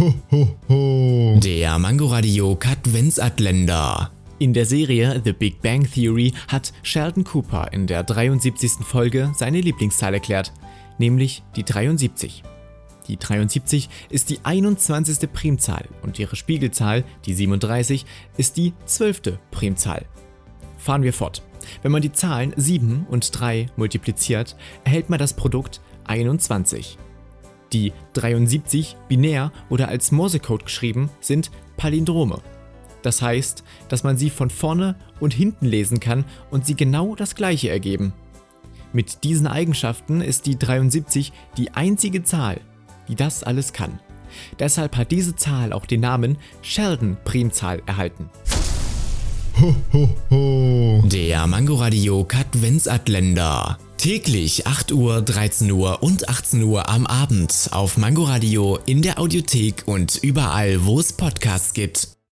Ho, ho, ho. Der Mangoradio Katwensatländer. In der Serie The Big Bang Theory hat Sheldon Cooper in der 73. Folge seine Lieblingszahl erklärt, nämlich die 73. Die 73 ist die 21. Primzahl und ihre Spiegelzahl, die 37, ist die 12. Primzahl. Fahren wir fort. Wenn man die Zahlen 7 und 3 multipliziert, erhält man das Produkt 21. Die 73 binär oder als Morsecode geschrieben sind Palindrome. Das heißt, dass man sie von vorne und hinten lesen kann und sie genau das gleiche ergeben. Mit diesen Eigenschaften ist die 73 die einzige Zahl, die das alles kann. Deshalb hat diese Zahl auch den Namen Sheldon-Primzahl erhalten. Ho, ho, ho. Der Mangoradio Katwensatländer. Täglich 8 Uhr, 13 Uhr und 18 Uhr am Abend auf Mangoradio in der Audiothek und überall, wo es Podcasts gibt.